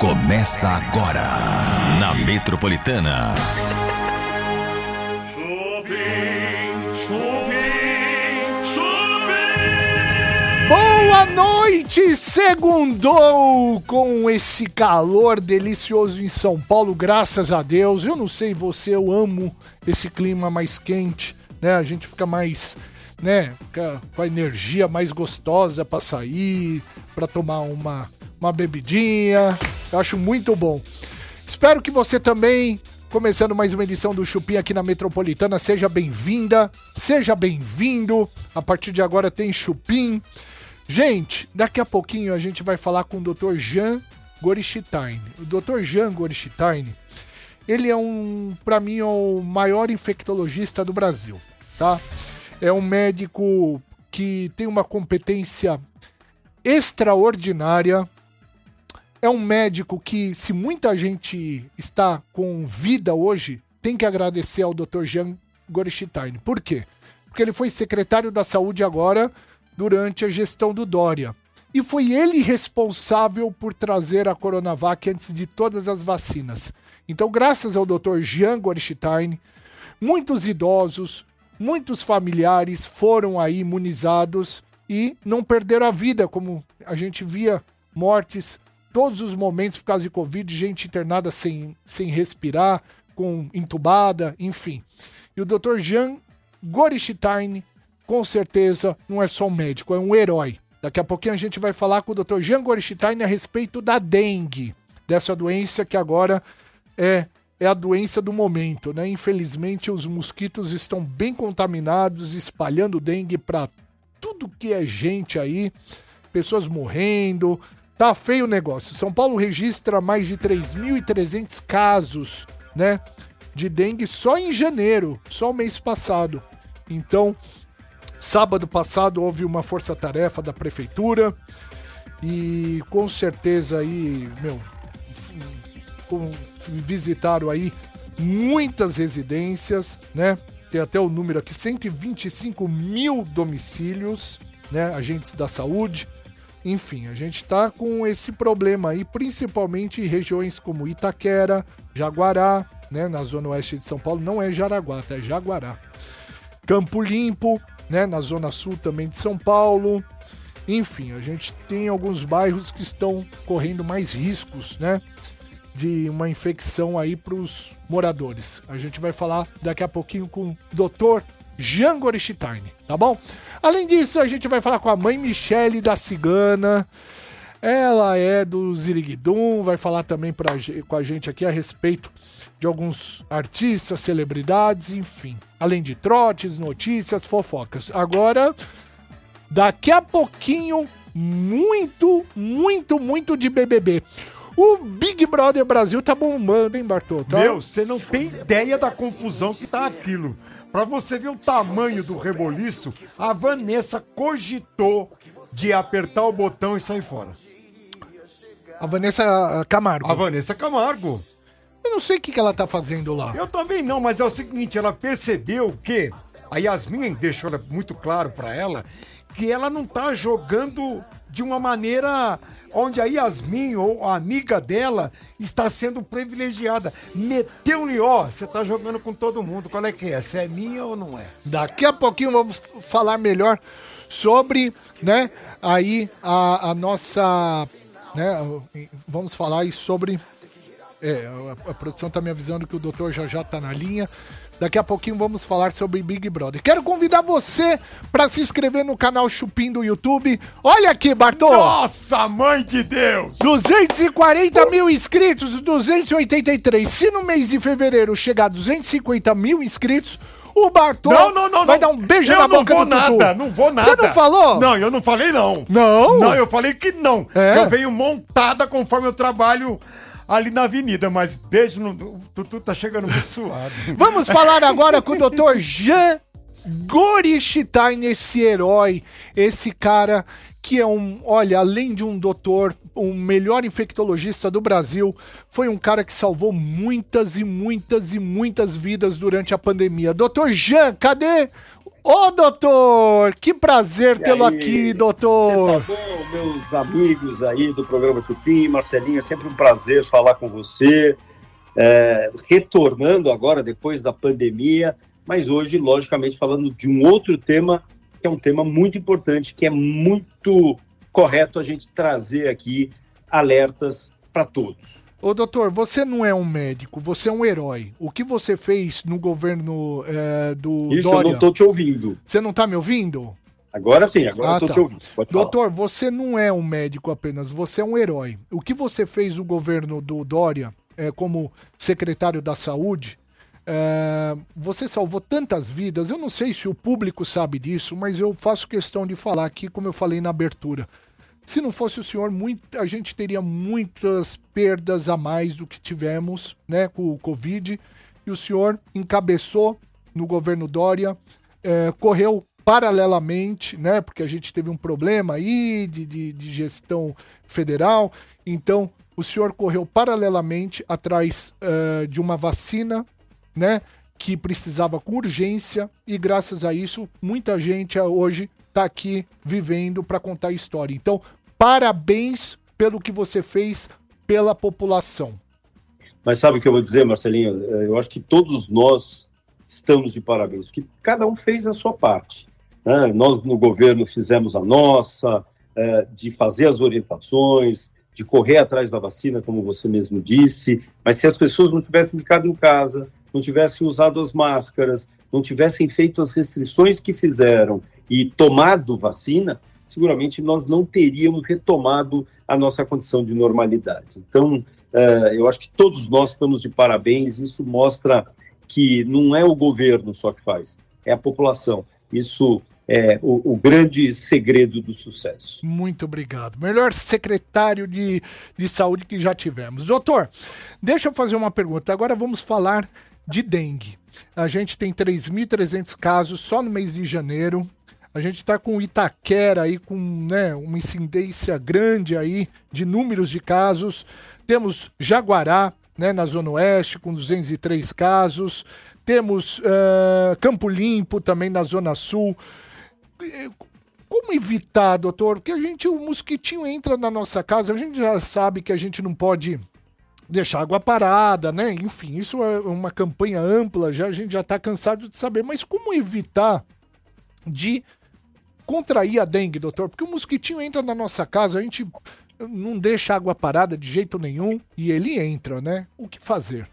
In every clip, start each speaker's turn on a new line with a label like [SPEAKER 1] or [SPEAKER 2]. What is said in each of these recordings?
[SPEAKER 1] Começa agora na Metropolitana.
[SPEAKER 2] Chupim, chupim, chupim.
[SPEAKER 3] Boa noite, segundou com esse calor delicioso em São Paulo, graças a Deus. Eu não sei você, eu amo esse clima mais quente, né? A gente fica mais, né, fica com a energia mais gostosa para sair, para tomar uma uma bebidinha. Eu acho muito bom. Espero que você também, começando mais uma edição do Chupim aqui na Metropolitana, seja bem-vinda, seja bem-vindo. A partir de agora tem Chupim. Gente, daqui a pouquinho a gente vai falar com o Dr. Jean Gorichstein. O Dr. Jean Gorichstein, ele é um, para mim, é o maior infectologista do Brasil, tá? É um médico que tem uma competência extraordinária. É um médico que, se muita gente está com vida hoje, tem que agradecer ao Dr. Jean Gorichstein. Por quê? Porque ele foi secretário da saúde agora durante a gestão do Dória. E foi ele responsável por trazer a Coronavac antes de todas as vacinas. Então, graças ao Dr. Jean Gorichstein, muitos idosos, muitos familiares foram aí imunizados e não perderam a vida, como a gente via mortes todos os momentos por causa de Covid, gente internada sem, sem respirar, com entubada, enfim. E o Dr. Jean Gorichstein, com certeza, não é só um médico, é um herói. Daqui a pouquinho a gente vai falar com o Dr. Jean Gorichstein a respeito da dengue, dessa doença que agora é, é a doença do momento, né? Infelizmente, os mosquitos estão bem contaminados, espalhando dengue para tudo que é gente aí, pessoas morrendo. Tá feio o negócio. São Paulo registra mais de 3.300 casos, né, de dengue só em janeiro, só o mês passado. Então, sábado passado houve uma força-tarefa da prefeitura e com certeza aí, meu, visitaram aí muitas residências, né? Tem até o número aqui, 125 mil domicílios, né? Agentes da saúde. Enfim, a gente tá com esse problema aí, principalmente em regiões como Itaquera, Jaguará, né? Na zona oeste de São Paulo, não é Jaraguá, tá? É Jaguará. Campo Limpo, né? Na zona sul também de São Paulo. Enfim, a gente tem alguns bairros que estão correndo mais riscos, né? de uma infecção aí para os moradores. A gente vai falar daqui a pouquinho com o Dr. Jean Gorichstein, tá bom? Além disso, a gente vai falar com a mãe Michele da Cigana. Ela é do Ziriguidum, vai falar também pra, com a gente aqui a respeito de alguns artistas, celebridades, enfim. Além de trotes, notícias, fofocas. Agora, daqui a pouquinho, muito, muito, muito de BBB. O Big Brother Brasil tá bombando, hein, Bartô? Tá?
[SPEAKER 4] Meu, você não tem ideia da confusão que tá aquilo. Pra você ver o tamanho do reboliço, a Vanessa cogitou de apertar o botão e sair fora.
[SPEAKER 3] A Vanessa Camargo.
[SPEAKER 4] A Vanessa Camargo.
[SPEAKER 3] Eu não sei o que, ela tá fazendo lá.
[SPEAKER 4] Eu também não, mas é o seguinte, ela percebeu que a Yasmin deixou muito claro pra ela que ela não tá jogando de uma maneira onde a Yasmin ou a amiga dela está sendo privilegiada. Meteu-lhe, ó, você tá jogando com todo mundo, qual é que é? Se é minha ou não é?
[SPEAKER 3] Daqui a pouquinho vamos falar melhor sobre, né, aí a, a nossa, né, vamos falar aí sobre, é, a, a produção tá me avisando que o doutor já já tá na linha, Daqui a pouquinho vamos falar sobre Big Brother. Quero convidar você para se inscrever no canal Chupim do YouTube. Olha aqui, Bartô!
[SPEAKER 4] Nossa, mãe de Deus!
[SPEAKER 3] 240 uh! mil inscritos, 283. Se no mês de fevereiro chegar a 250 mil inscritos, o Bartô
[SPEAKER 4] não, não, não,
[SPEAKER 3] vai dar um beijo
[SPEAKER 4] eu
[SPEAKER 3] na boca
[SPEAKER 4] não vou
[SPEAKER 3] do
[SPEAKER 4] nada,
[SPEAKER 3] Tutu.
[SPEAKER 4] não vou nada.
[SPEAKER 3] Você não falou?
[SPEAKER 4] Não, eu não falei não.
[SPEAKER 3] Não?
[SPEAKER 4] Não, eu falei que não.
[SPEAKER 3] É?
[SPEAKER 4] Que eu venho montada conforme eu trabalho ali na avenida, mas beijo no. O Tutu tá chegando muito suado.
[SPEAKER 3] Vamos falar agora com o Dr. Jean Gorichstein, esse herói, esse cara que é um, olha, além de um doutor, o melhor infectologista do Brasil, foi um cara que salvou muitas e muitas e muitas vidas durante a pandemia. Doutor Jean, cadê? Ô, doutor! Que prazer tê-lo aqui, doutor!
[SPEAKER 5] Você tá bom, meus amigos aí do programa Chupim, Marcelinho, é sempre um prazer falar com você. É, retornando agora, depois da pandemia, mas hoje, logicamente, falando de um outro tema que é um tema muito importante, que é muito correto a gente trazer aqui alertas para todos.
[SPEAKER 3] Ô doutor, você não é um médico, você é um herói. O que você fez no governo é, do
[SPEAKER 5] Isso,
[SPEAKER 3] Dória...
[SPEAKER 5] eu não estou te ouvindo.
[SPEAKER 3] Você não está me ouvindo?
[SPEAKER 5] Agora sim, agora
[SPEAKER 3] Ah,
[SPEAKER 5] eu tô
[SPEAKER 3] tá.
[SPEAKER 5] te ouvindo. Pode falar.
[SPEAKER 3] Doutor, você não é um médico apenas, você é um herói. O que você fez no governo do Dória, é, como secretário da Saúde, é, você salvou tantas vidas. Eu não sei se o público sabe disso, mas eu faço questão de falar aqui, como eu falei na abertura. Se não fosse o senhor, muito, a gente teria muitas perdas a mais do que tivemos né, com o Covid. E o senhor encabeçou no governo Dória, é, correu paralelamente, né? Porque a gente teve um problema aí de, de, de gestão federal. Então, o senhor correu paralelamente atrás eh, de uma vacina, né? Que precisava com urgência, e graças a isso, muita gente hoje está aqui vivendo para contar a história. Então, parabéns pelo que você fez pela população.
[SPEAKER 5] Mas sabe o que eu vou dizer, Marcelinho? Eh, Eu acho que todos nós estamos de parabéns, porque cada um fez a sua parte. né? Nós, no governo, fizemos a nossa, eh, de fazer as orientações, de correr atrás da vacina, como você mesmo disse, mas se as pessoas não tivessem ficado em casa, não tivessem usado as máscaras, não tivessem feito as restrições que fizeram e tomado vacina, seguramente nós não teríamos retomado a nossa condição de normalidade. Então, eh, eu acho que todos nós estamos de parabéns, isso mostra que não é o governo só que faz, é a população. Isso é o, o grande segredo do sucesso.
[SPEAKER 3] Muito obrigado. Melhor secretário de, de saúde que já tivemos. Doutor, deixa eu fazer uma pergunta. Agora vamos falar de dengue. A gente tem 3.300 casos só no mês de janeiro. A gente está com Itaquera aí com né, uma incidência grande aí de números de casos. Temos Jaguará, né, na Zona Oeste, com 203 casos. Temos eh, Campo Limpo também na Zona Sul. Como evitar, doutor? Porque a gente, o mosquitinho entra na nossa casa, a gente já sabe que a gente não pode deixar água parada, né? Enfim, isso é uma campanha ampla, já a gente já tá cansado de saber. Mas como evitar de contrair a dengue, doutor? Porque o mosquitinho entra na nossa casa, a gente não deixa água parada de jeito nenhum e ele entra, né? O que fazer?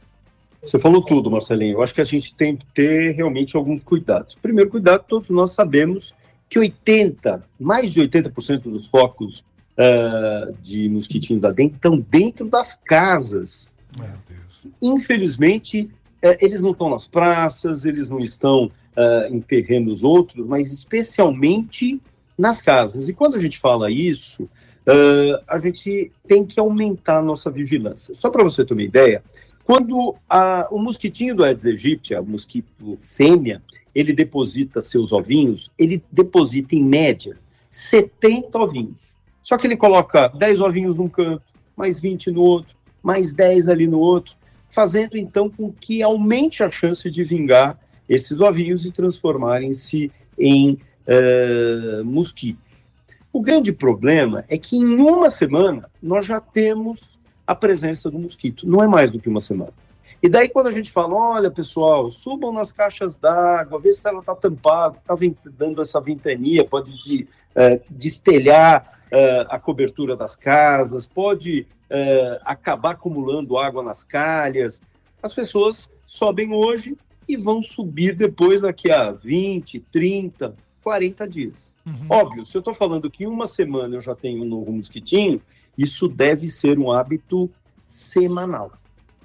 [SPEAKER 5] Você falou tudo, Marcelinho. Eu acho que a gente tem que ter realmente alguns cuidados. Primeiro cuidado, todos nós sabemos que 80, mais de 80% dos focos ah, de mosquitinho da dengue estão dentro das casas.
[SPEAKER 3] Meu Deus.
[SPEAKER 5] Infelizmente, eh, eles não estão nas praças, eles não estão ah, em terrenos outros, mas especialmente nas casas. E quando a gente fala isso, ah, a gente tem que aumentar a nossa vigilância. Só para você ter uma ideia, quando a- o mosquitinho do Aedes aegypti, o mosquito fêmea, ele deposita seus ovinhos, ele deposita em média 70 ovinhos. Só que ele coloca 10 ovinhos num canto, mais 20 no outro, mais 10 ali no outro, fazendo então com que aumente a chance de vingar esses ovinhos e transformarem-se em eh, mosquitos. O grande problema é que em uma semana nós já temos a presença do mosquito, não é mais do que uma semana. E daí quando a gente fala, olha pessoal, subam nas caixas d'água, vê se ela está tampada, está dando essa ventania, pode de, eh, destelhar eh, a cobertura das casas, pode eh, acabar acumulando água nas calhas. As pessoas sobem hoje e vão subir depois daqui a 20, 30, 40 dias. Óbvio, se eu estou falando que em uma semana eu já tenho um novo mosquitinho, isso deve ser um hábito semanal.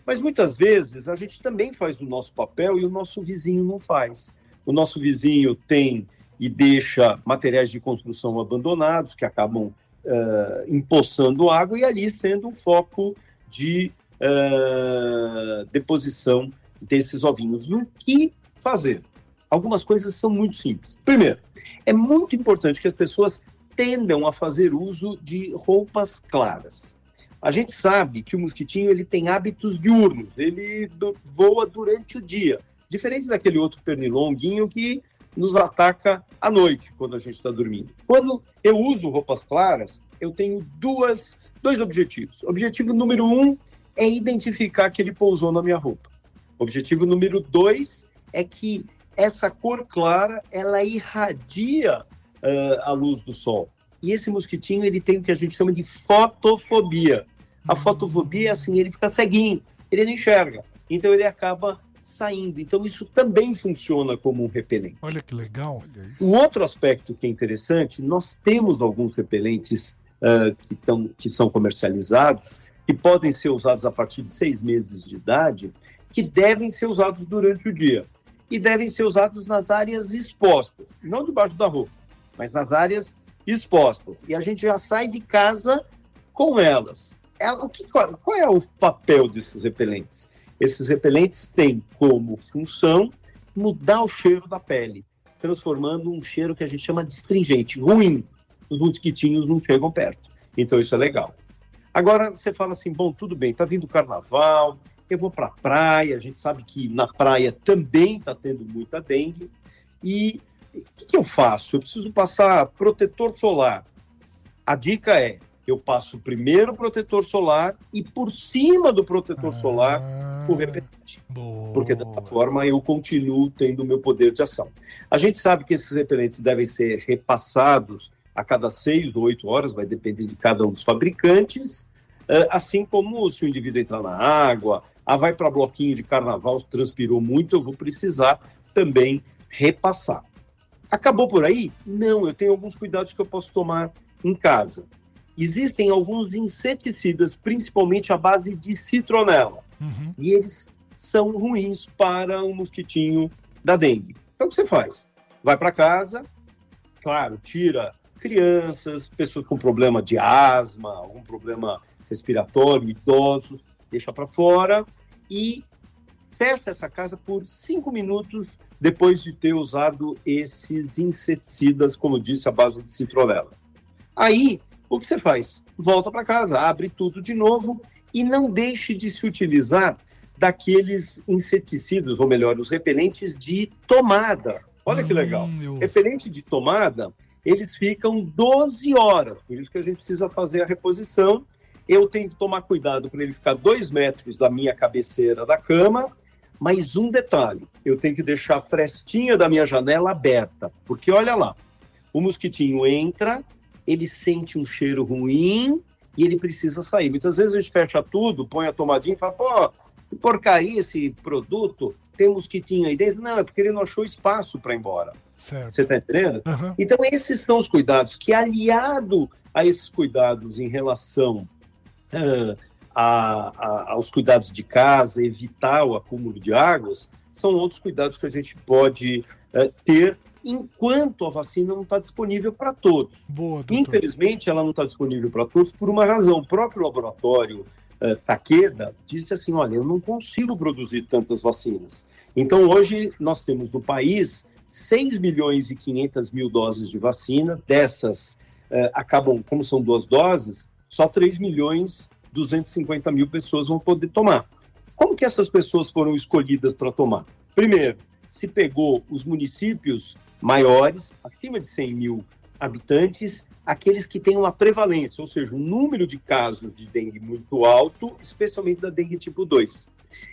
[SPEAKER 5] Mas muitas vezes a gente também faz o nosso papel e o nosso vizinho não faz. O nosso vizinho tem e deixa materiais de construção abandonados que acabam eh, empoçando água e ali sendo um foco de eh, deposição desses ovinhos. E o que fazer? Algumas coisas são muito simples. Primeiro, é muito importante que as pessoas tendam a fazer uso de roupas claras. A gente sabe que o mosquitinho ele tem hábitos diurnos, ele voa durante o dia, diferente daquele outro pernilonguinho que nos ataca à noite, quando a gente está dormindo. Quando eu uso roupas claras, eu tenho duas, dois objetivos. Objetivo número um é identificar que ele pousou na minha roupa. Objetivo número dois é que essa cor clara ela irradia uh, a luz do sol. E esse mosquitinho ele tem o que a gente chama de fotofobia. A fotofobia é assim, ele fica ceguinho, ele não enxerga. Então ele acaba saindo. Então isso também funciona como um repelente.
[SPEAKER 3] Olha que legal.
[SPEAKER 5] Um outro aspecto que é interessante, nós temos alguns repelentes uh, que, tão, que são comercializados, que podem ser usados a partir de seis meses de idade, que devem ser usados durante o dia. E devem ser usados nas áreas expostas, não debaixo da roupa, mas nas áreas expostas. E a gente já sai de casa com elas. Ela, o que, qual, qual é o papel desses repelentes? Esses repelentes têm como função mudar o cheiro da pele, transformando um cheiro que a gente chama de astringente, ruim. Os mosquitinhos não chegam perto. Então isso é legal. Agora você fala assim, bom, tudo bem, tá vindo o carnaval, eu vou para a praia, a gente sabe que na praia também está tendo muita dengue. E o que, que eu faço? Eu preciso passar protetor solar. A dica é, eu passo primeiro o protetor solar e por cima do protetor ah, solar o repelente. Boa. Porque dessa forma eu continuo tendo o meu poder de ação. A gente sabe que esses repelentes devem ser repassados a cada seis ou oito horas, vai depender de cada um dos fabricantes, assim como se o indivíduo entrar na água, ah, vai para bloquinho de carnaval, transpirou muito, eu vou precisar também repassar. Acabou por aí? Não, eu tenho alguns cuidados que eu posso tomar em casa existem alguns inseticidas, principalmente à base de citronela, uhum. e eles são ruins para o mosquitinho da dengue. Então, o que você faz? Vai para casa, claro, tira crianças, pessoas com problema de asma, algum problema respiratório, idosos, deixa para fora e fecha essa casa por cinco minutos depois de ter usado esses inseticidas, como disse, à base de citronela. Aí o que você faz? Volta para casa, abre tudo de novo e não deixe de se utilizar daqueles inseticidas, ou melhor, os repelentes de tomada. Olha que legal. Hum, Repelente de tomada, eles ficam 12 horas, por isso que a gente precisa fazer a reposição. Eu tenho que tomar cuidado para ele ficar dois metros da minha cabeceira da cama. Mas um detalhe, eu tenho que deixar a frestinha da minha janela aberta, porque olha lá, o mosquitinho entra, ele sente um cheiro ruim e ele precisa sair. Muitas vezes a gente fecha tudo, põe a tomadinha e fala, pô, que porcaria esse produto, tem um mosquitinho aí dentro. Não, é porque ele não achou espaço para ir embora. Certo. Você está entendendo? Uhum. Então, esses são os cuidados que, aliado a esses cuidados em relação uh, a, a, aos cuidados de casa, evitar o acúmulo de águas, são outros cuidados que a gente pode uh, ter enquanto a vacina não está disponível para todos. Boa, Infelizmente, ela não está disponível para todos por uma razão. O próprio laboratório uh, Takeda disse assim: olha, eu não consigo produzir tantas vacinas. Então, hoje, nós temos no país 6 milhões e 500 mil doses de vacina. Dessas, uh, acabam, como são duas doses, só 3 milhões 250 mil pessoas vão poder tomar. Como que essas pessoas foram escolhidas para tomar? Primeiro, se pegou os municípios maiores, acima de 100 mil habitantes, aqueles que têm uma prevalência, ou seja, um número de casos de dengue muito alto, especialmente da dengue tipo 2.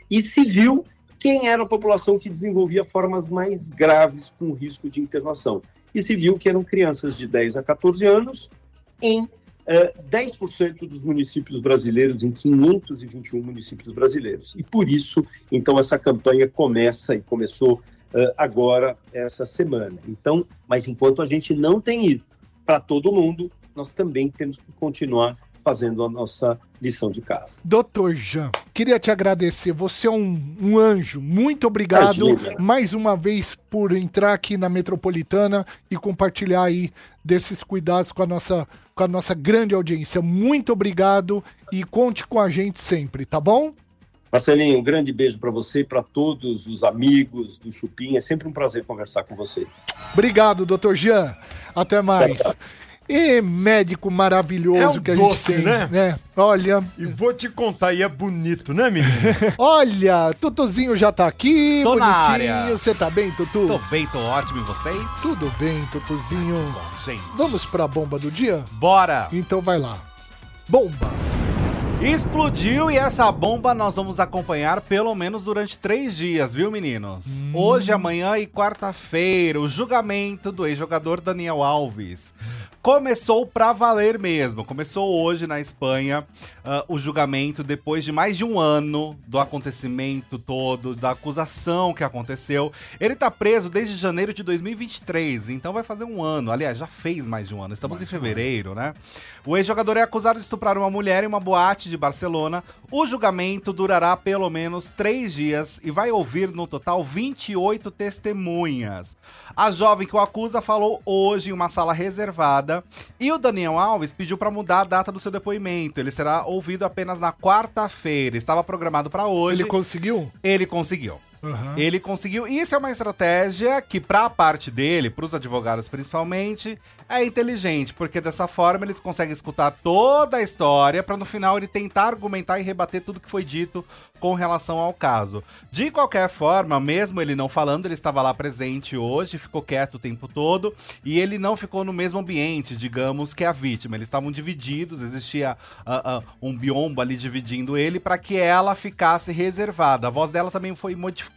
[SPEAKER 5] E se viu quem era a população que desenvolvia formas mais graves com risco de internação. E se viu que eram crianças de 10 a 14 anos em 10% dos municípios brasileiros, em 521 municípios brasileiros. E por isso, então, essa campanha começa e começou uh, agora, essa semana. Então, mas enquanto a gente não tem isso para todo mundo, nós também temos que continuar fazendo a nossa lição de casa.
[SPEAKER 3] Doutor Jean, queria te agradecer. Você é um, um anjo. Muito obrigado mais uma vez por entrar aqui na Metropolitana e compartilhar aí desses cuidados com a nossa, com a nossa grande audiência. Muito obrigado e conte com a gente sempre, tá bom?
[SPEAKER 5] Marcelinho, um grande beijo para você e para todos os amigos do Chupim. É sempre um prazer conversar com vocês.
[SPEAKER 3] Obrigado, doutor Jean. Até mais. Tchau, tchau. E médico maravilhoso
[SPEAKER 4] É um
[SPEAKER 3] que a
[SPEAKER 4] doce,
[SPEAKER 3] gente tem,
[SPEAKER 4] né?
[SPEAKER 3] Olha,
[SPEAKER 4] E vou te contar, e é bonito, né, menino?
[SPEAKER 3] olha, Tutuzinho já tá aqui,
[SPEAKER 6] Tô
[SPEAKER 3] bonitinho. Você tá bem, Tutu?
[SPEAKER 6] Tô bem, tô ótimo. E vocês?
[SPEAKER 3] Tudo bem, Tutuzinho.
[SPEAKER 6] Bom, gente.
[SPEAKER 3] Vamos pra bomba do dia?
[SPEAKER 6] Bora!
[SPEAKER 3] Então vai lá. Bomba.
[SPEAKER 6] Explodiu e essa bomba nós vamos acompanhar pelo menos durante três dias, viu, meninos? Hoje, amanhã e quarta-feira, o julgamento do ex-jogador Daniel Alves. Começou pra valer mesmo. Começou hoje na Espanha ah, o julgamento depois de mais de um ano do acontecimento todo, da acusação que aconteceu. Ele tá preso desde janeiro de 2023, então vai fazer um ano. Aliás, já fez mais de um ano. Estamos em fevereiro, né? O ex-jogador é acusado de estuprar uma mulher em uma boate de Barcelona. O julgamento durará pelo menos três dias e vai ouvir no total 28 testemunhas. A jovem que o acusa falou hoje em uma sala reservada e o Daniel Alves pediu para mudar a data do seu depoimento. Ele será ouvido apenas na quarta-feira. Estava programado para hoje.
[SPEAKER 3] Ele conseguiu?
[SPEAKER 6] Ele conseguiu.
[SPEAKER 3] Aham.
[SPEAKER 6] Ele conseguiu. Isso é uma estratégia que, pra parte dele, pros advogados principalmente, é inteligente, porque dessa forma eles conseguem escutar toda a história pra no final ele tentar argumentar e rebater tudo que foi dito com relação ao caso. De qualquer forma, mesmo ele não falando, ele estava lá presente hoje, ficou quieto o tempo todo e ele não ficou no mesmo ambiente, digamos, que a vítima. Eles estavam divididos, existia ah, ah, um biombo ali dividindo ele para que ela ficasse reservada. A voz dela também foi modificada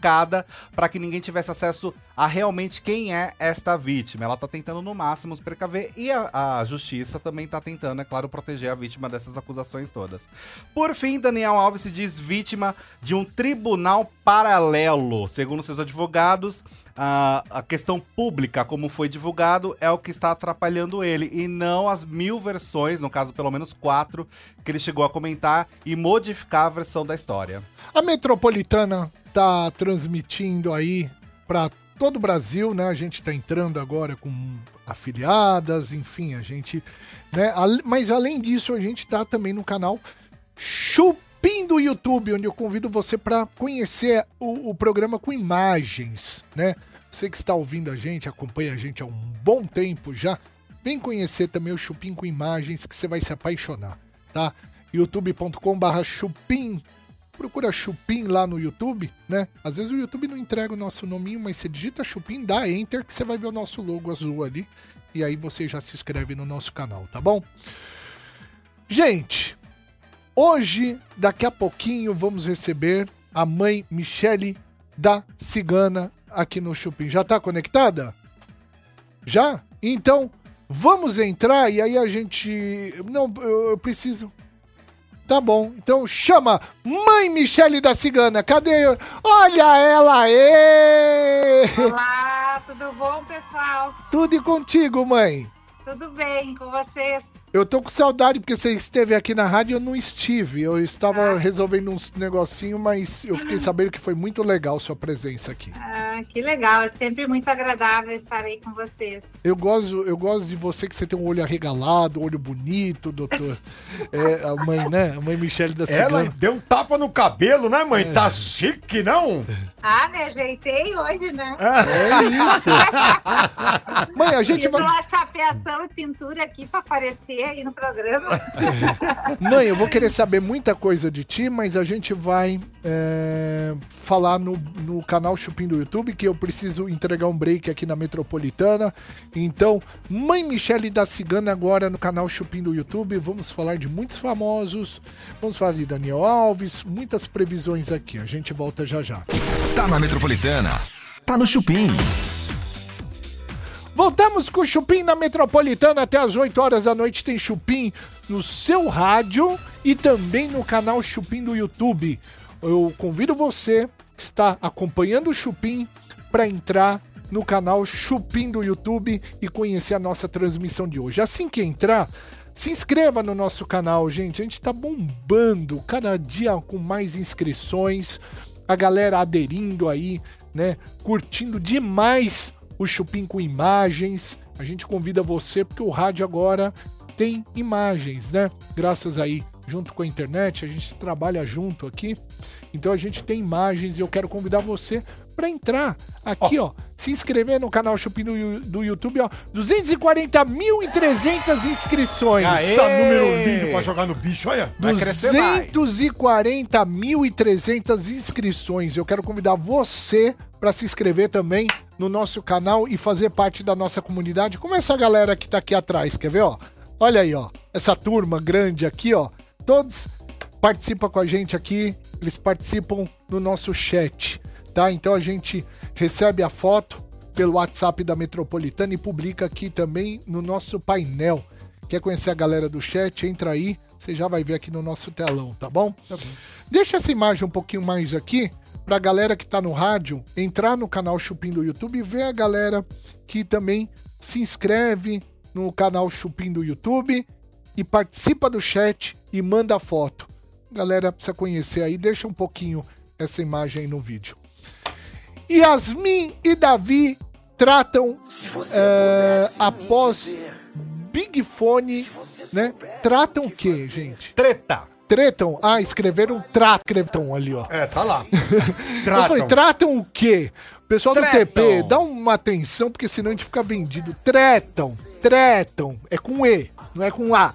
[SPEAKER 6] para que ninguém tivesse acesso a realmente quem é esta vítima. Ela tá tentando no máximo se precaver e a, a justiça também tá tentando, é claro, proteger a vítima dessas acusações todas. Por fim, Daniel Alves se diz vítima de um tribunal paralelo. Segundo seus advogados, a, a questão pública, como foi divulgado, é o que está atrapalhando ele e não as mil versões, no caso pelo menos quatro, que ele chegou a comentar e modificar a versão da história.
[SPEAKER 3] A Metropolitana tá transmitindo aí para todo o Brasil, né? A gente tá entrando agora com afiliadas, enfim, a gente, né? Mas além disso, a gente tá também no canal Chupim do YouTube, onde eu convido você para conhecer o, o programa com imagens, né? Você que está ouvindo a gente, acompanha a gente há um bom tempo já, vem conhecer também o Chupim com imagens que você vai se apaixonar, tá? youtube.com/barra chupim procura Chupim lá no YouTube, né? Às vezes o YouTube não entrega o nosso nominho, mas você digita Chupim, dá Enter, que você vai ver o nosso logo azul ali. E aí você já se inscreve no nosso canal, tá bom? Gente, hoje, daqui a pouquinho, vamos receber a mãe Michele da Cigana aqui no Chupim. Já tá conectada? Já? Então, vamos entrar e aí a gente. Não, eu, preciso. Tá bom, então chama Mãe Michele da Cigana. Cadê? Olha ela aí!
[SPEAKER 7] Olá, tudo bom, pessoal?
[SPEAKER 3] Tudo e contigo, mãe.
[SPEAKER 7] Tudo bem com vocês?
[SPEAKER 3] Eu tô com saudade porque você esteve aqui na rádio e eu não estive. Eu estava resolvendo uns negocinho, mas eu fiquei sabendo que foi muito legal sua presença aqui.
[SPEAKER 7] Ah, que legal, é sempre muito agradável estar aí com vocês.
[SPEAKER 3] Eu gosto, eu gosto de você que você tem um olho arregalado, olho bonito, doutor. É, a mãe, né? A mãe Michele da
[SPEAKER 4] Ela
[SPEAKER 3] Cigana.
[SPEAKER 4] deu um tapa no cabelo, né, mãe? Tá chique, não?
[SPEAKER 7] Ah, me ajeitei hoje, né?
[SPEAKER 3] É isso. Mãe, a gente
[SPEAKER 7] Fiz
[SPEAKER 3] vai.
[SPEAKER 7] uma chapeação e pintura aqui para aí no programa.
[SPEAKER 3] Mãe, eu vou querer saber muita coisa de ti, mas a gente vai é, falar no, no canal Chupim do YouTube, que eu preciso entregar um break aqui na Metropolitana. Então, Mãe Michele da Cigana agora no canal Chupim do YouTube. Vamos falar de muitos famosos, vamos falar de Daniel Alves, muitas previsões aqui. A gente volta já já.
[SPEAKER 1] Tá na Metropolitana. Tá no Chupim.
[SPEAKER 3] Voltamos com o Chupim na Metropolitana até as 8 horas da noite. Tem Chupim no seu rádio e também no canal Chupim do YouTube. Eu convido você que está acompanhando o Chupim para entrar no canal Chupim do YouTube e conhecer a nossa transmissão de hoje. Assim que entrar, se inscreva no nosso canal, gente. A gente tá bombando cada dia com mais inscrições, a galera aderindo aí, né? Curtindo demais o Chupim com imagens. A gente convida você porque o rádio agora tem imagens, né? Graças aí, junto com a internet, a gente trabalha junto aqui. Então a gente tem imagens e eu quero convidar você para entrar aqui, ó. se inscrever no canal Chupim do, do YouTube, ó. 240.300 inscrições.
[SPEAKER 6] Aê!
[SPEAKER 4] Esse número lindo pra jogar no bicho, olha.
[SPEAKER 6] Vai crescer mais.
[SPEAKER 3] 240.300 inscrições. Eu quero convidar você para se inscrever também no nosso canal e fazer parte da nossa comunidade, como essa galera que tá aqui atrás, quer ver, ó? Olha aí, ó, essa turma grande aqui, ó. Todos participam com a gente aqui, eles participam no nosso chat, tá? Então a gente recebe a foto pelo WhatsApp da Metropolitana e publica aqui também no nosso painel. Quer conhecer a galera do chat? Entra aí, você já vai ver aqui no nosso telão, tá bom? Deixa essa imagem um pouquinho mais aqui pra galera que tá no rádio entrar no canal Chupim do YouTube e ver a galera que também se inscreve no canal Chupim do YouTube e participa do chat e manda foto. Galera precisa conhecer aí, deixa um pouquinho essa imagem aí no vídeo. Yasmin e Davi tratam é, após Big Fone, né? Tratam o que, gente?
[SPEAKER 6] Treta.
[SPEAKER 3] Tretam? Ah, escreveram tratam ali, ó.
[SPEAKER 4] É, tá lá.
[SPEAKER 3] Eu falei, tratam o quê? Pessoal do
[SPEAKER 6] Tretam.
[SPEAKER 3] TP, dá uma atenção, porque senão a gente fica vendido. Tretam, tretam. É com E, não é com A.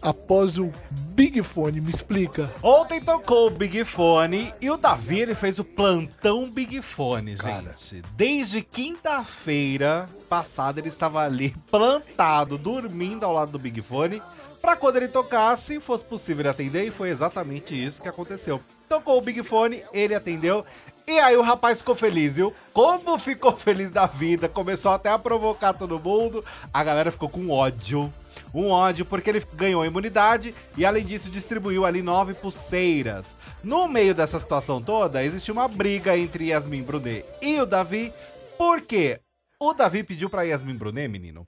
[SPEAKER 3] Após o Big Fone, me explica.
[SPEAKER 6] Ontem tocou o Big Fone e o Davi ele fez o plantão Big Fone, gente. Desde quinta-feira passada ele estava ali plantado, dormindo ao lado do Big Fone, pra quando ele tocasse fosse possível ele atender e foi exatamente isso que aconteceu. Tocou o Big Fone, ele atendeu. E aí o rapaz ficou feliz, viu? Como ficou feliz da vida, começou até a provocar todo mundo. A galera ficou com ódio um ódio porque ele ganhou imunidade e além disso distribuiu ali nove pulseiras. No meio dessa situação toda, existiu uma briga entre Yasmin Brunet e o Davi, porque o Davi pediu pra Yasmin Brunet, menino,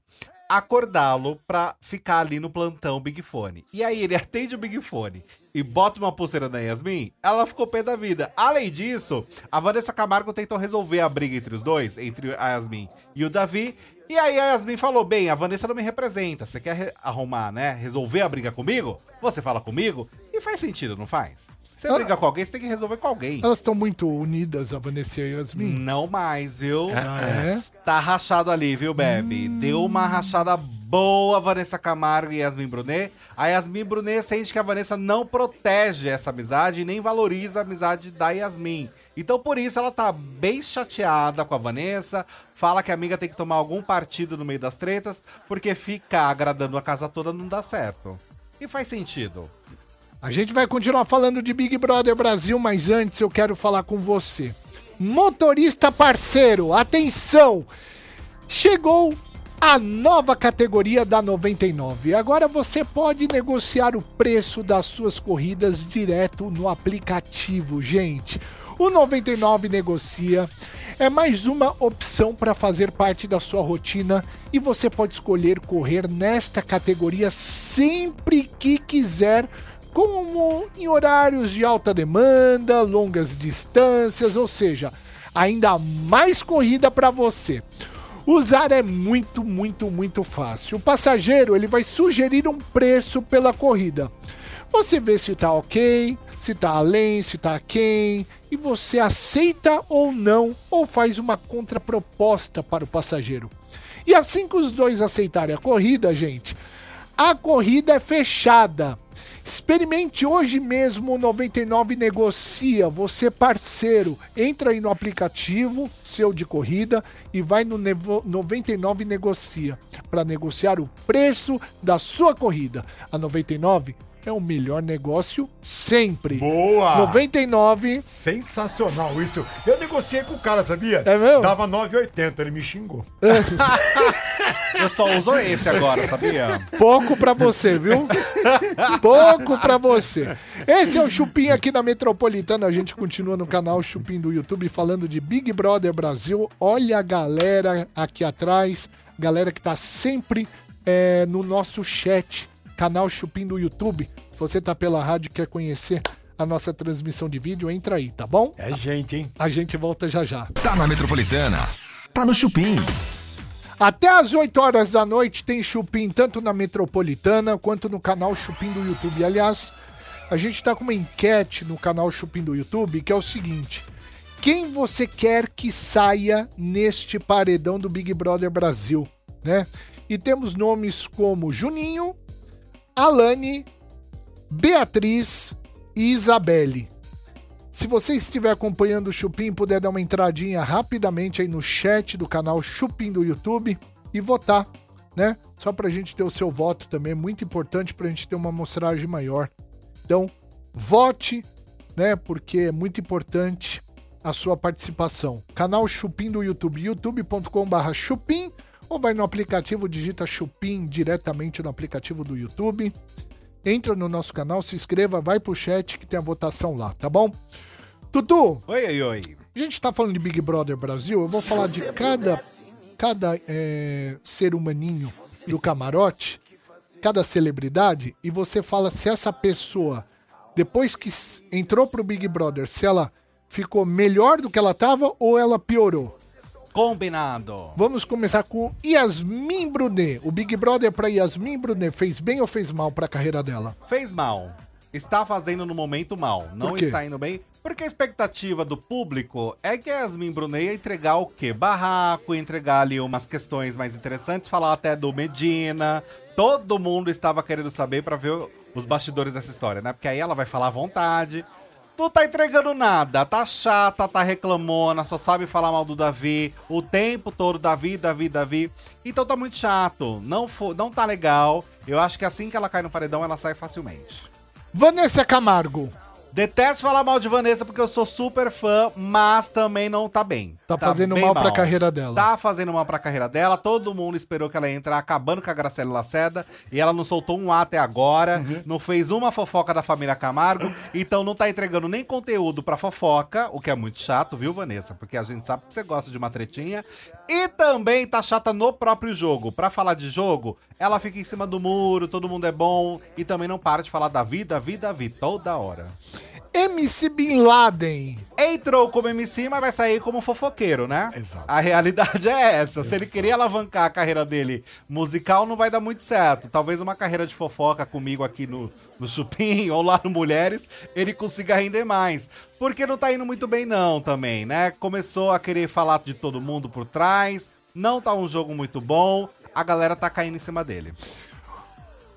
[SPEAKER 6] acordá-lo pra ficar ali no plantão Big Fone. E aí ele atende o Big Fone e bota uma pulseira na Yasmin, ela ficou pé da vida. Além disso, a Vanessa Camargo tentou resolver a briga entre os dois, entre a Yasmin e o Davi. E aí a Yasmin falou: bem, a Vanessa não me representa. Você quer arrumar, né? Resolver a briga comigo? Você fala comigo? E faz sentido, não faz? Você
[SPEAKER 3] Ah.
[SPEAKER 6] briga com alguém, você tem que resolver com alguém.
[SPEAKER 3] Elas estão muito unidas, a Vanessa e a Yasmin.
[SPEAKER 6] Não mais, viu?
[SPEAKER 3] Ah, é?
[SPEAKER 6] Tá rachado ali, viu, Bebe? Deu uma rachada boa, Vanessa Camargo e Yasmin Brunet. A Yasmin Brunet sente que a Vanessa não protege essa amizade e nem valoriza a amizade da Yasmin. Então, por isso, ela tá bem chateada com a Vanessa. Fala que a amiga tem que tomar algum partido no meio das tretas, porque ficar agradando a casa toda não dá certo. E faz sentido.
[SPEAKER 3] A gente vai continuar falando de Big Brother Brasil, mas antes eu quero falar com você. Motorista parceiro, atenção! Chegou a nova categoria da 99. Agora você pode negociar o preço das suas corridas direto no aplicativo, gente. O 99 Negocia é mais uma opção para fazer parte da sua rotina e você pode escolher correr nesta categoria sempre que quiser, como em horários de alta demanda, longas distâncias, ou seja, ainda mais corrida para você. Usar é muito, muito, muito fácil. O passageiro ele vai sugerir um preço pela corrida. Você vê se tá ok, se tá além, se tá quem, e você aceita ou não, ou faz uma contraproposta para o passageiro. E assim que os dois aceitarem a corrida, gente, a corrida é fechada. Experimente hoje mesmo o 99 Negocia, você parceiro. Entra aí no aplicativo seu de corrida e vai no Nevo- 99 Negocia para negociar o preço da sua corrida. A 99 é o melhor negócio sempre.
[SPEAKER 4] Boa!
[SPEAKER 3] 99
[SPEAKER 4] Sensacional isso. Eu negociei com o cara, sabia?
[SPEAKER 3] É mesmo?
[SPEAKER 4] Dava 9,80, ele me xingou.
[SPEAKER 6] Eu só uso esse agora, sabia?
[SPEAKER 3] Pouco pra você, viu? Pouco pra você. Esse é o Chupim aqui da Metropolitana. A gente continua no canal Chupim do YouTube falando de Big Brother Brasil. Olha a galera aqui atrás, galera que tá sempre é, no nosso chat, canal Chupim do YouTube. Se você tá pela rádio e quer conhecer a nossa transmissão de vídeo, entra aí, tá bom?
[SPEAKER 4] É gente, hein?
[SPEAKER 3] A gente volta já já.
[SPEAKER 1] Tá na Metropolitana. Tá no Chupim.
[SPEAKER 3] Até às 8 horas da noite tem Chupim tanto na Metropolitana quanto no canal Chupim do YouTube. Aliás, a gente tá com uma enquete no canal Chupim do YouTube que é o seguinte: quem você quer que saia neste paredão do Big Brother Brasil, né? E temos nomes como Juninho, Alane, Beatriz e Isabelle. Se você estiver acompanhando o Chupim, puder dar uma entradinha rapidamente aí no chat do canal Chupim do YouTube e votar, né? Só pra gente ter o seu voto também, é muito importante pra gente ter uma amostragem maior. Então, vote, né? Porque é muito importante a sua participação. Canal Chupim do YouTube, youtube.com/barra Chupim, ou vai no aplicativo, digita Chupim diretamente no aplicativo do YouTube. Entra no nosso canal, se inscreva, vai pro chat que tem a votação lá, tá bom? Tutu,
[SPEAKER 6] Oi, oi, oi.
[SPEAKER 3] a gente tá falando de Big Brother Brasil, eu vou falar de cada, cada é, ser humaninho do camarote, cada celebridade, e você fala se essa pessoa, depois que entrou pro Big Brother, se ela ficou melhor do que ela tava ou ela piorou.
[SPEAKER 6] Combinado.
[SPEAKER 3] Vamos começar com Yasmin Brunet. O Big Brother pra Yasmin Brunet fez bem ou fez mal pra carreira dela?
[SPEAKER 6] Fez mal. Está fazendo no momento mal. Não está indo bem. Porque a expectativa do público é que a Yasmin Brunet ia entregar o quê? Barraco, entregar ali umas questões mais interessantes, falar até do Medina. Todo mundo estava querendo saber pra ver os bastidores dessa história, né? Porque aí ela vai falar à vontade. Não tá entregando nada, tá chata, tá reclamona, só sabe falar mal do Davi o tempo todo, Davi, Davi, Davi. Então tá muito chato, não, fo- não tá legal. Eu acho que assim que ela cai no paredão, ela sai facilmente.
[SPEAKER 3] Vanessa Camargo.
[SPEAKER 6] Detesto falar mal de Vanessa porque eu sou super fã, mas também não tá bem.
[SPEAKER 3] Tá fazendo
[SPEAKER 6] bem
[SPEAKER 3] mal pra carreira dela.
[SPEAKER 6] Tá fazendo mal pra carreira dela. Todo mundo esperou que ela ia entrar acabando com a Graciela Laceda e ela não soltou um A até agora,
[SPEAKER 3] Uhum.
[SPEAKER 6] não fez uma fofoca da família Camargo, então não tá entregando nem conteúdo pra fofoca, o que é muito chato, viu, Vanessa? Porque a gente sabe que você gosta de uma tretinha. E também tá chata no próprio jogo. Pra falar de jogo, ela fica em cima do muro, todo mundo é bom e também não para de falar da vida, vida, vida toda hora.
[SPEAKER 3] MC Bin Laden.
[SPEAKER 6] Entrou como MC, mas vai sair como fofoqueiro, né?
[SPEAKER 4] Exato.
[SPEAKER 6] A realidade é essa. Se ele queria alavancar a carreira dele musical, não vai dar muito certo. Talvez uma carreira de fofoca comigo aqui no, no Chupim ou lá no Mulheres, ele consiga render mais. Porque não tá indo muito bem, não, também, né? Começou a querer falar de todo mundo por trás, não tá um jogo muito bom, a galera tá caindo em cima dele.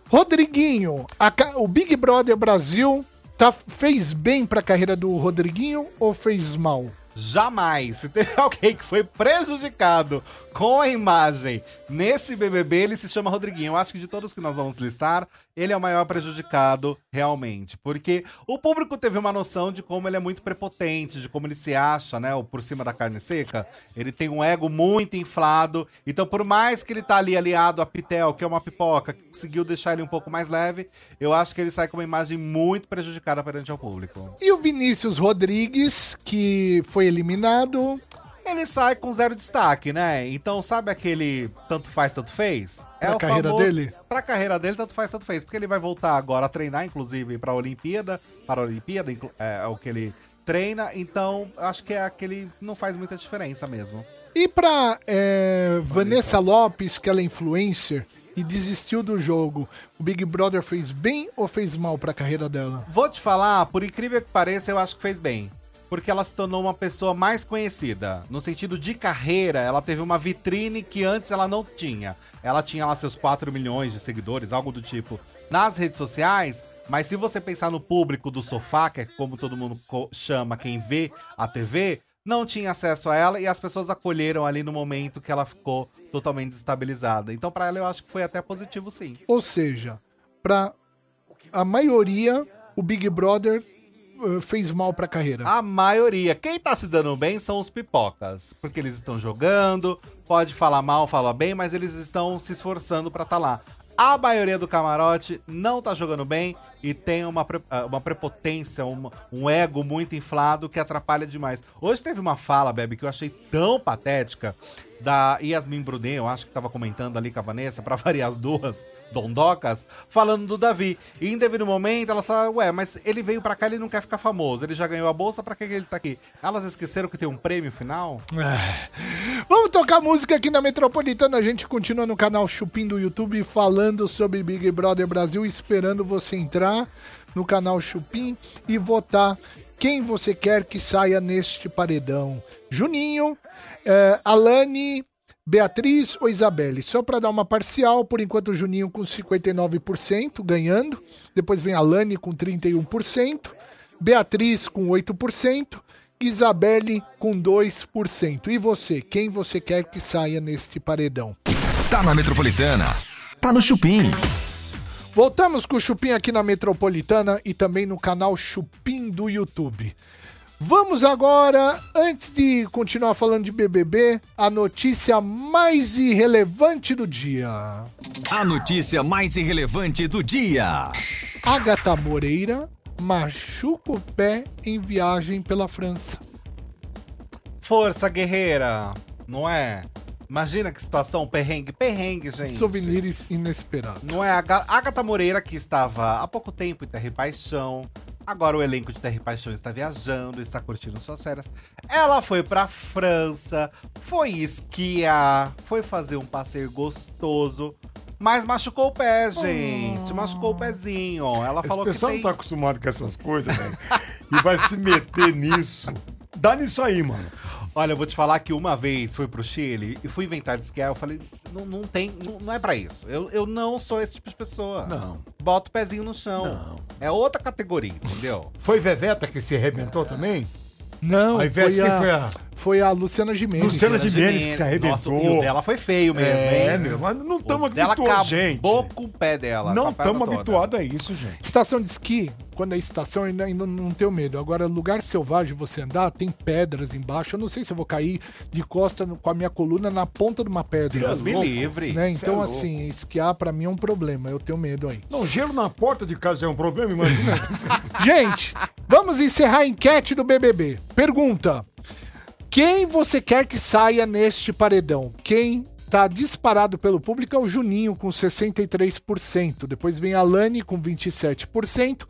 [SPEAKER 3] Rodriguinho. A o Big Brother Brasil tá, fez bem pra carreira do Rodriguinho ou fez mal?
[SPEAKER 6] Jamais. Se teve alguém que foi prejudicado com a imagem nesse BBB, ele se chama Rodriguinho. Eu acho que de todos que nós vamos listar, ele é o maior prejudicado realmente. Porque o público teve uma noção de como ele é muito prepotente, de como ele se acha, né? o Por cima da carne seca. Ele tem um ego muito inflado. Então, por mais que ele tá ali aliado a Pitel, que é uma pipoca, que conseguiu deixar ele um pouco mais leve, eu acho que ele sai com uma imagem muito prejudicada perante ao público.
[SPEAKER 3] E o Vinícius Rodrigues, que foi eliminado.
[SPEAKER 6] Ele sai com zero destaque, né? Então, sabe aquele tanto faz, tanto fez?
[SPEAKER 3] Pra carreira dele?
[SPEAKER 6] Pra carreira dele, tanto faz, tanto fez. Porque ele vai voltar agora a treinar, inclusive, pra Olimpíada. Para a Olimpíada, é, é o que ele treina. Então, acho que é aquele. Não faz muita diferença mesmo.
[SPEAKER 3] E pra é, Vanessa Lopes, que ela é influencer e desistiu do jogo, o Big Brother fez bem ou fez mal pra carreira dela?
[SPEAKER 6] Vou te falar, por incrível que pareça, eu acho que fez bem. Porque ela se tornou uma pessoa mais conhecida. No sentido de carreira, ela teve uma vitrine que antes ela não tinha. Ela tinha lá seus 4 milhões de seguidores, algo do tipo, nas redes sociais. Mas se você pensar no público do sofá, que é como todo mundo chama quem vê a TV, não tinha acesso a ela e as pessoas acolheram ali no momento que ela ficou totalmente desestabilizada. Então, pra ela, eu acho que foi até positivo, sim.
[SPEAKER 3] Ou seja, pra a maioria, o Big Brother fez mal pra carreira.
[SPEAKER 6] A maioria. Quem tá se dando bem são os pipocas. Porque eles estão jogando, pode falar mal, falar bem, mas eles estão se esforçando pra tá lá. A maioria do camarote não tá jogando bem e tem uma, pre- ah, uma prepotência, uma- um ego muito inflado que atrapalha demais. Hoje teve uma fala, Bebe, que eu achei tão patética da Yasmin Brunet, eu acho que tava comentando ali com a Vanessa, pra variar as duas dondocas, falando do Davi. E em devido momento, elas falaram, ué, mas ele veio pra cá, ele não quer ficar famoso, ele já ganhou a bolsa, pra que ele tá aqui? Elas esqueceram que tem um prêmio final?
[SPEAKER 3] Vamos tocar música aqui na Metropolitana. A gente continua no canal Chupim do YouTube falando sobre Big Brother Brasil, esperando você entrar no canal Chupim e votar quem você quer que saia neste paredão? Juninho, eh, Alane, Beatriz ou Isabelle? Só para dar uma parcial, por enquanto o Juninho com 59% ganhando, depois vem Alane com 31%, Beatriz com 8%, Isabelle com 2%. E você, quem você quer que saia neste paredão?
[SPEAKER 1] Tá na Metropolitana. Tá no Chupim.
[SPEAKER 3] Voltamos com o Chupim aqui na Metropolitana e também no canal Chupim do YouTube. Vamos agora, antes de continuar falando de BBB, a notícia mais irrelevante do dia.
[SPEAKER 1] A notícia mais irrelevante do dia.
[SPEAKER 3] Agatha Moreira machuca o pé em viagem pela França.
[SPEAKER 6] Força, guerreira! Não é? Imagina que situação, perrengue, perrengue, gente.
[SPEAKER 3] Souvenirs inesperados.
[SPEAKER 6] Não é a Ga- Agatha Moreira, que estava há pouco tempo em Terra e Paixão. Agora o elenco de Terra e Paixão está viajando, está curtindo suas férias. Ela foi pra França, foi esquiar, foi fazer um passeio gostoso. Mas machucou o pé, gente. Machucou o pezinho. Ela
[SPEAKER 4] Esse
[SPEAKER 6] falou que
[SPEAKER 4] pessoal
[SPEAKER 6] tem...
[SPEAKER 4] não tá acostumado com essas coisas, velho. e vai se meter nisso. Dá nisso aí, mano.
[SPEAKER 6] Olha, eu vou te falar que uma vez fui pro Chile e fui inventar de esquiar. Eu falei, não, não tem, não, não é pra isso. Eu, eu não sou esse tipo de pessoa.
[SPEAKER 4] Não.
[SPEAKER 6] Bota o pezinho no chão.
[SPEAKER 4] Não.
[SPEAKER 6] É outra categoria, entendeu?
[SPEAKER 4] Foi Veveta que se arrebentou também?
[SPEAKER 3] Não,
[SPEAKER 4] invés
[SPEAKER 3] foi a,
[SPEAKER 4] foi a-
[SPEAKER 3] foi a Luciana Gimenez.
[SPEAKER 4] Luciana Gimenez que se arrebentou.
[SPEAKER 6] Nossa, o dela foi feio mesmo,
[SPEAKER 4] É,
[SPEAKER 6] hein?
[SPEAKER 4] meu, mas não estamos habituados, gente.
[SPEAKER 6] acabou com o pé dela.
[SPEAKER 4] Não
[SPEAKER 6] a
[SPEAKER 4] estamos habituados a isso, gente.
[SPEAKER 3] Estação de esqui, quando é estação, eu ainda, ainda não tenho medo. Agora, lugar selvagem, você andar, tem pedras embaixo. Eu não sei se eu vou cair de costa com a minha coluna na ponta de uma pedra.
[SPEAKER 6] Deus me
[SPEAKER 4] louco,
[SPEAKER 6] livre.
[SPEAKER 3] Né?
[SPEAKER 4] Cê
[SPEAKER 3] Então,
[SPEAKER 4] é
[SPEAKER 3] assim, esquiar pra mim é um problema. Eu tenho medo aí.
[SPEAKER 4] Não, gelo na porta de casa é um problema, imagina.
[SPEAKER 3] Gente, vamos encerrar a enquete do BBB. Pergunta: Quem você quer que saia neste paredão? Quem tá disparado pelo público é o Juninho com 63%. Depois vem a Lani com 27%.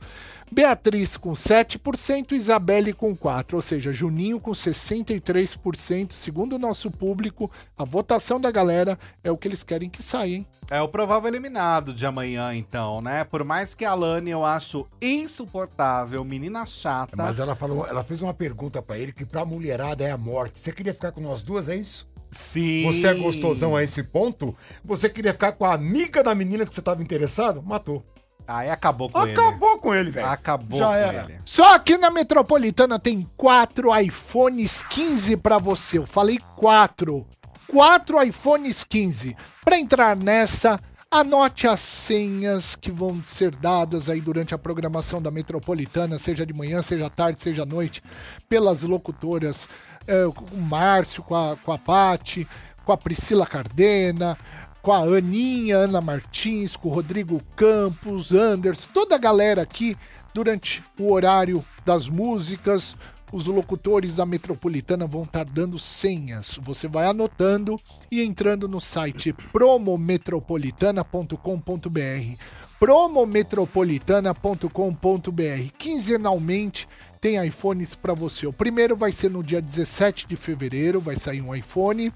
[SPEAKER 3] Beatriz com 7%, Isabelle com 4%, ou seja, Juninho com 63%. Segundo o nosso público, a votação da galera é o que eles querem que saia, hein?
[SPEAKER 6] É o provável eliminado de amanhã, então, né? Por mais que a Lani eu acho insuportável, menina chata.
[SPEAKER 4] Mas ela falou, ela fez uma pergunta pra ele que pra mulherada é a morte. Você queria ficar com nós duas, é isso?
[SPEAKER 6] Sim.
[SPEAKER 4] Você é gostosão a esse ponto? Você queria ficar com a amiga da menina que você tava interessado? Matou.
[SPEAKER 6] Aí acabou com ele.
[SPEAKER 4] Acabou com ele, velho.
[SPEAKER 6] Acabou
[SPEAKER 4] Já
[SPEAKER 6] com
[SPEAKER 4] era.
[SPEAKER 6] ele.
[SPEAKER 3] Só aqui na Metropolitana tem quatro iPhones 15 pra você. Eu falei quatro. Quatro iPhones 15. Pra entrar nessa, anote as senhas que vão ser dadas aí durante a programação da Metropolitana, seja de manhã, seja à tarde, seja à noite, pelas locutoras, é, com o Márcio, com a, com a Pati, com a Priscila Cardena, com a Aninha, Ana Martins, com o Rodrigo Campos, Anderson, toda a galera aqui durante o horário das músicas. Os locutores da Metropolitana vão estar dando senhas. Você vai anotando e entrando no site promometropolitana.com.br. promometropolitana.com.br. Quinzenalmente tem iPhones para você. O primeiro vai ser no dia 17 de fevereiro, vai sair um iPhone.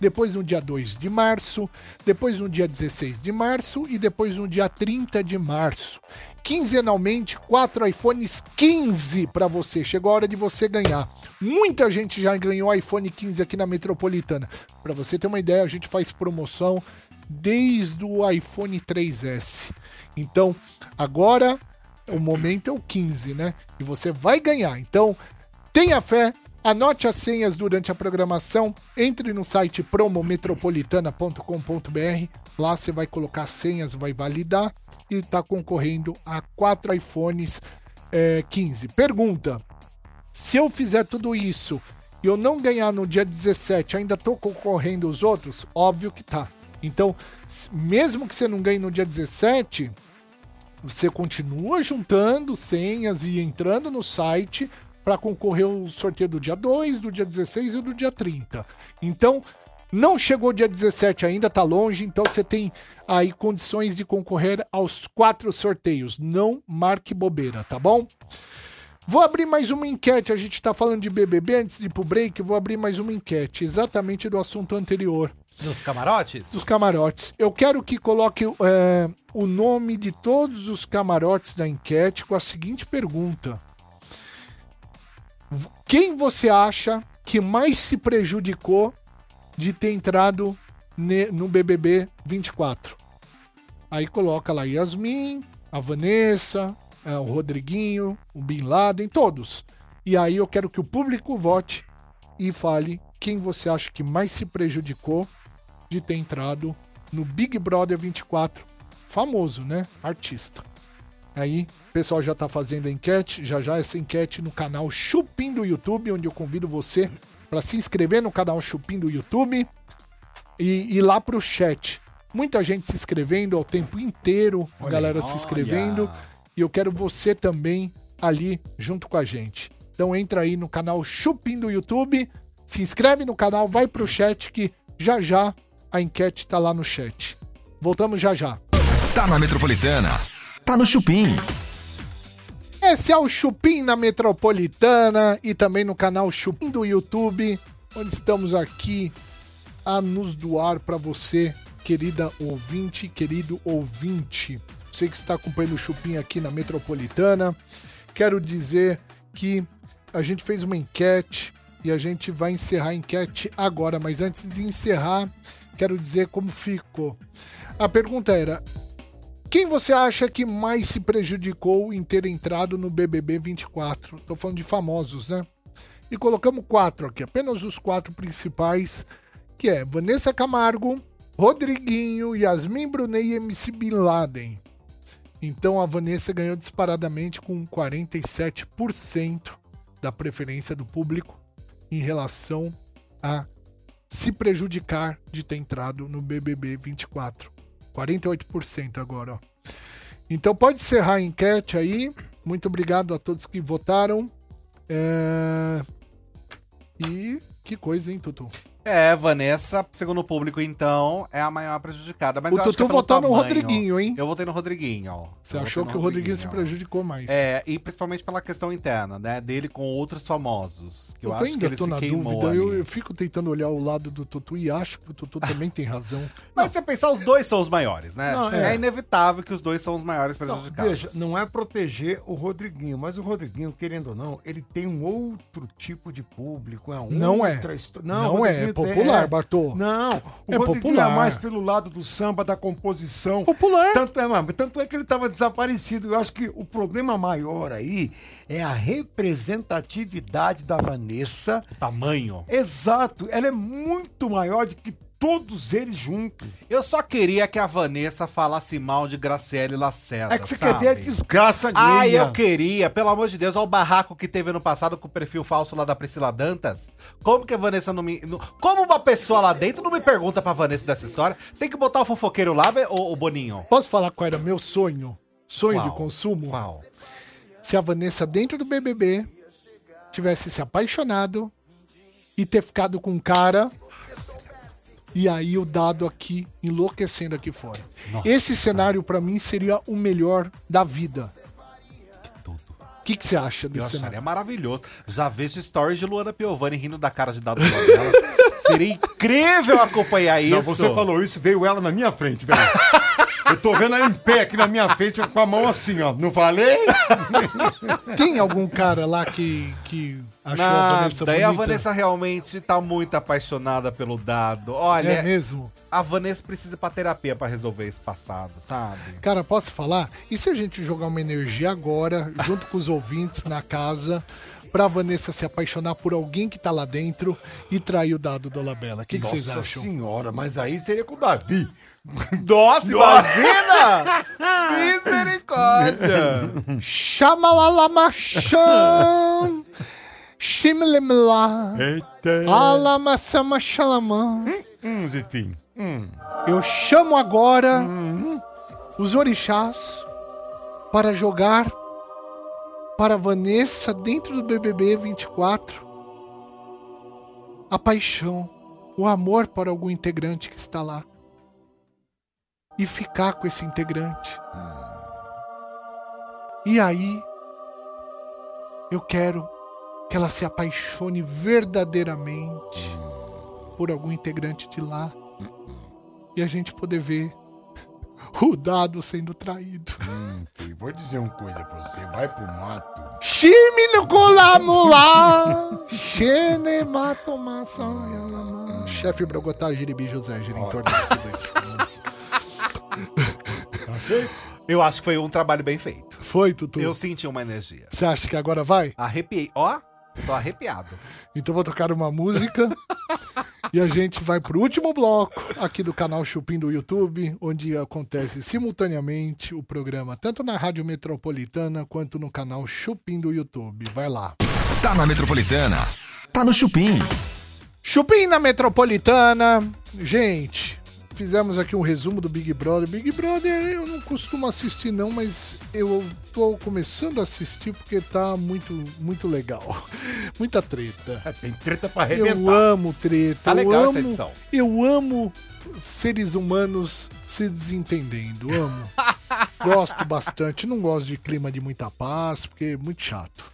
[SPEAKER 3] Depois no dia 2 de março, depois no dia 16 de março e depois no dia 30 de março. Quinzenalmente, quatro iPhones 15 para você. Chegou a hora de você ganhar. Muita gente já ganhou iPhone 15 aqui na Metropolitana. Para você ter uma ideia, a gente faz promoção desde o iPhone 3S. Então, agora o momento é o 15, né? E você vai ganhar. Então, tenha fé, anote as senhas durante a programação, entre no site promometropolitana.com.br. Lá você vai colocar as senhas, vai validar e está concorrendo a quatro iPhones eh, 15. Pergunta: se eu fizer tudo isso e eu não ganhar no dia 17, ainda tô concorrendo os outros? Óbvio que tá. Então, mesmo que você não ganhe no dia 17, você continua juntando senhas e entrando no site para concorrer ao sorteio do dia 2, do dia 16 e do dia 30. Então, não chegou dia 17 ainda, tá longe, então você tem aí condições de concorrer aos quatro sorteios. Não marque bobeira, tá bom? Vou abrir mais uma enquete. A gente tá falando de BBB antes de ir pro break. Vou abrir mais uma enquete, exatamente do assunto anterior
[SPEAKER 6] Nos camarotes?
[SPEAKER 3] dos camarotes. Eu quero que coloque é, o nome de todos os camarotes da enquete com a seguinte pergunta: Quem você acha que mais se prejudicou de ter entrado no BBB 24? Aí coloca lá Yasmin, a Vanessa, eh, o Rodriguinho, o Bin Laden, todos. E aí eu quero que o público vote e fale quem você acha que mais se prejudicou de ter entrado no Big Brother 24. Famoso, né? Artista. Aí, o pessoal já tá fazendo a enquete, já já essa enquete no canal Chupim do YouTube, onde eu convido você para se inscrever no canal Chupim do YouTube e ir lá pro chat. Muita gente se inscrevendo ao tempo inteiro, a galera se inscrevendo. E eu quero você também ali junto com a gente. Então entra aí no canal Chupim do YouTube, se inscreve no canal, vai pro chat que já já a enquete tá lá no chat. Voltamos já já.
[SPEAKER 1] Tá na Metropolitana. Tá no Chupim.
[SPEAKER 3] Esse é o Chupim na Metropolitana e também no canal Chupim do YouTube, onde estamos aqui a nos doar para você, querida ouvinte, querido ouvinte. Você que está acompanhando o Chupim aqui na Metropolitana, quero dizer que a gente fez uma enquete e a gente vai encerrar a enquete agora, mas antes de encerrar, quero dizer como ficou. A pergunta era: quem você acha que mais se prejudicou em ter entrado no BBB 24? Tô falando de famosos, né? E colocamos quatro aqui, apenas os quatro principais, que é Vanessa Camargo, Rodriguinho, Yasmin Brunet e MC Bin Laden. Então a Vanessa ganhou disparadamente com 47% da preferência do público em relação a se prejudicar de ter entrado no BBB 24. 48% agora, ó. Então pode encerrar a enquete aí. Muito obrigado a todos que votaram. É... E que coisa, hein, Tutu?
[SPEAKER 6] É, Vanessa, segundo o público, então, é a maior prejudicada. Mas
[SPEAKER 3] O
[SPEAKER 6] eu acho
[SPEAKER 3] Tutu
[SPEAKER 6] que é
[SPEAKER 3] votou no. Rodriguinho, hein?
[SPEAKER 6] Eu votei no Rodriguinho, ó.
[SPEAKER 3] Você
[SPEAKER 6] Eu
[SPEAKER 3] achou que o Rodriguinho se
[SPEAKER 6] Rodriguinho.
[SPEAKER 3] prejudicou mais?
[SPEAKER 6] É, e principalmente pela questão interna, né? Dele com outros famosos. Que eu,
[SPEAKER 3] eu
[SPEAKER 6] acho que
[SPEAKER 3] ainda
[SPEAKER 6] ele
[SPEAKER 3] tô
[SPEAKER 6] se
[SPEAKER 3] na
[SPEAKER 6] queimou
[SPEAKER 3] dúvida. Eu, eu fico tentando olhar o lado do Tutu e acho que o Tutu também tem razão.
[SPEAKER 6] Mas se você pensar, os dois são os maiores, né?
[SPEAKER 4] Não,
[SPEAKER 6] é.
[SPEAKER 4] é.
[SPEAKER 6] inevitável que os dois são os maiores
[SPEAKER 4] Não,
[SPEAKER 6] prejudicados.
[SPEAKER 4] veja, não é proteger o Rodriguinho, mas o Rodriguinho, querendo ou não, ele tem um outro tipo de público. É uma
[SPEAKER 3] Não é.
[SPEAKER 4] outra histó-
[SPEAKER 3] Não
[SPEAKER 4] o
[SPEAKER 3] é,
[SPEAKER 4] Rodriguinho
[SPEAKER 3] é popular,
[SPEAKER 4] tem-
[SPEAKER 3] Bartô.
[SPEAKER 4] Não, o
[SPEAKER 3] É
[SPEAKER 4] Rodriguinho
[SPEAKER 3] popular.
[SPEAKER 4] é mais pelo lado do samba, da composição.
[SPEAKER 3] Popular.
[SPEAKER 4] Tanto é, tanto é que ele estava desaparecido. Eu acho que o problema maior aí é a representatividade da Vanessa.
[SPEAKER 6] Tamanho.
[SPEAKER 4] Exato, ela é muito maior do que todos eles juntos.
[SPEAKER 6] Eu só queria que a Vanessa falasse mal de Graciele Lacerda,
[SPEAKER 4] É que você
[SPEAKER 6] sabe?
[SPEAKER 4] quer ver a desgraça
[SPEAKER 6] Ah,
[SPEAKER 4] alheia.
[SPEAKER 6] eu queria, pelo amor de Deus, olha o barraco que teve ano passado com o perfil falso lá da Priscila Dantas. Como que a Vanessa não me. não- como uma pessoa lá dentro não me pergunta pra Vanessa dessa história? Tem que botar o fofoqueiro lá, ô, ô Boninho.
[SPEAKER 3] Posso falar qual era meu sonho? Sonho de consumo?
[SPEAKER 6] Qual?
[SPEAKER 3] Se a Vanessa, dentro do BBB, tivesse se apaixonado e ter ficado com um cara. E aí o dado aqui enlouquecendo aqui fora. Esse cenário pra mim seria o melhor da vida. O que que você acha
[SPEAKER 6] Eu
[SPEAKER 3] desse
[SPEAKER 6] acharia
[SPEAKER 3] cenário?
[SPEAKER 6] maravilhoso. Já vejo stories de Luana Piovani rindo da cara de dado dela. Seria incrível acompanhar isso.
[SPEAKER 4] Não, você falou isso, veio ela na minha frente, velho. Eu tô vendo ela em pé aqui na minha frente com a mão assim, ó. Não falei?
[SPEAKER 3] Tem algum cara lá que, que achou a
[SPEAKER 6] Nada.
[SPEAKER 3] Vanessa
[SPEAKER 6] Daí a
[SPEAKER 3] bonita?
[SPEAKER 6] Vanessa realmente tá muito apaixonada pelo dado. Olha,
[SPEAKER 3] É mesmo?
[SPEAKER 6] a Vanessa precisa ir pra terapia pra resolver esse passado, sabe?
[SPEAKER 3] Cara, posso falar? E se a gente jogar uma energia agora, junto com os ouvintes na casa, pra Vanessa se apaixonar por alguém que tá lá dentro e trair o dado da Labela? O que, que vocês
[SPEAKER 4] Nossa
[SPEAKER 3] acham?
[SPEAKER 4] senhora, mas aí seria com o Davi.
[SPEAKER 6] Nossa, imagina! Misericórdia!
[SPEAKER 3] Chamalalamaxam! Shimlimla!
[SPEAKER 4] Eita.
[SPEAKER 3] Alamassamaxalamã!
[SPEAKER 4] Hum, Zifim.
[SPEAKER 3] Eu chamo agora os orixás para jogar para Vanessa dentro do BBB 24 a paixão, o amor para algum integrante que está lá e ficar com esse integrante. E aí eu quero que ela se apaixone verdadeiramente por algum integrante de lá e a gente poder ver O dado sendo traído.
[SPEAKER 4] Hum, vou dizer uma coisa pra você. Vai pro mato.
[SPEAKER 3] Shimi no colamula. Xene mato massa. Chefe Brogotá, Jiribi José, de tudo isso.
[SPEAKER 6] Eu acho que foi um trabalho bem feito.
[SPEAKER 3] Foi, Tutu?
[SPEAKER 6] Eu senti uma energia.
[SPEAKER 3] Você acha que agora vai?
[SPEAKER 6] Arrepiei. Ó, tô arrepiado.
[SPEAKER 3] Então vou tocar uma música e a gente vai pro último bloco aqui do canal Chupim do YouTube, onde acontece simultaneamente o programa tanto na Rádio Metropolitana quanto no canal Chupim do YouTube. Vai lá.
[SPEAKER 1] Tá na Metropolitana. Tá no Chupim.
[SPEAKER 3] Chupim na Metropolitana. Gente, fizemos aqui um resumo do Big Brother. Big Brother eu não costumo assistir não, mas eu tô começando a assistir porque tá muito, muito legal. Muita treta.
[SPEAKER 4] É, tem treta pra
[SPEAKER 3] Eu
[SPEAKER 4] arrebentar.
[SPEAKER 3] amo treta.
[SPEAKER 6] Tá legal
[SPEAKER 3] eu
[SPEAKER 6] essa
[SPEAKER 3] amo,
[SPEAKER 6] edição.
[SPEAKER 3] Eu amo seres humanos se desentendendo. Amo. gosto bastante. Não gosto de clima de muita paz, porque é muito chato.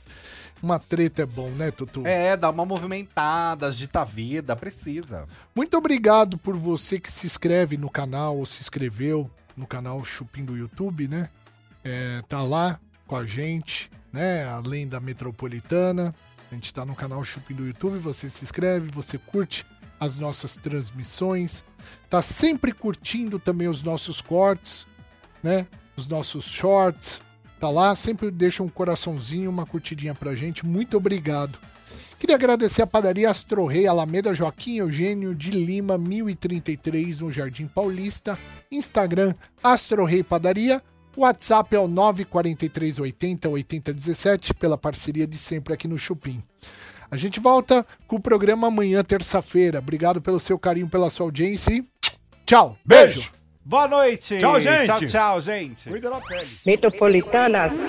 [SPEAKER 3] Uma treta é bom, né, Tutu?
[SPEAKER 6] É, dá uma movimentada, agita a vida, precisa.
[SPEAKER 3] Muito obrigado por você que se inscreve no canal ou se inscreveu no canal Chupim do YouTube, né? É, tá lá com a gente, né? Além da Metropolitana. A gente tá no canal Chupim do YouTube, você se inscreve, você curte as nossas transmissões, tá sempre curtindo também os nossos cortes, né? Os nossos shorts, tá lá, sempre deixa um coraçãozinho, uma curtidinha pra gente. Muito obrigado. Queria agradecer a padaria Astro Rei, Alameda Joaquim Eugênio de Lima, 1033, no Jardim Paulista. Instagram, Astro Rei Padaria. WhatsApp é o 94380 8017, pela parceria de sempre aqui no Chupim. A gente volta com o programa amanhã, terça-feira. Obrigado pelo seu carinho, pela sua audiência e tchau. Beijo.
[SPEAKER 6] Boa noite.
[SPEAKER 4] Tchau, gente.
[SPEAKER 6] Tchau, tchau, gente.
[SPEAKER 4] Cuida da pele.
[SPEAKER 8] Metropolitanas 10.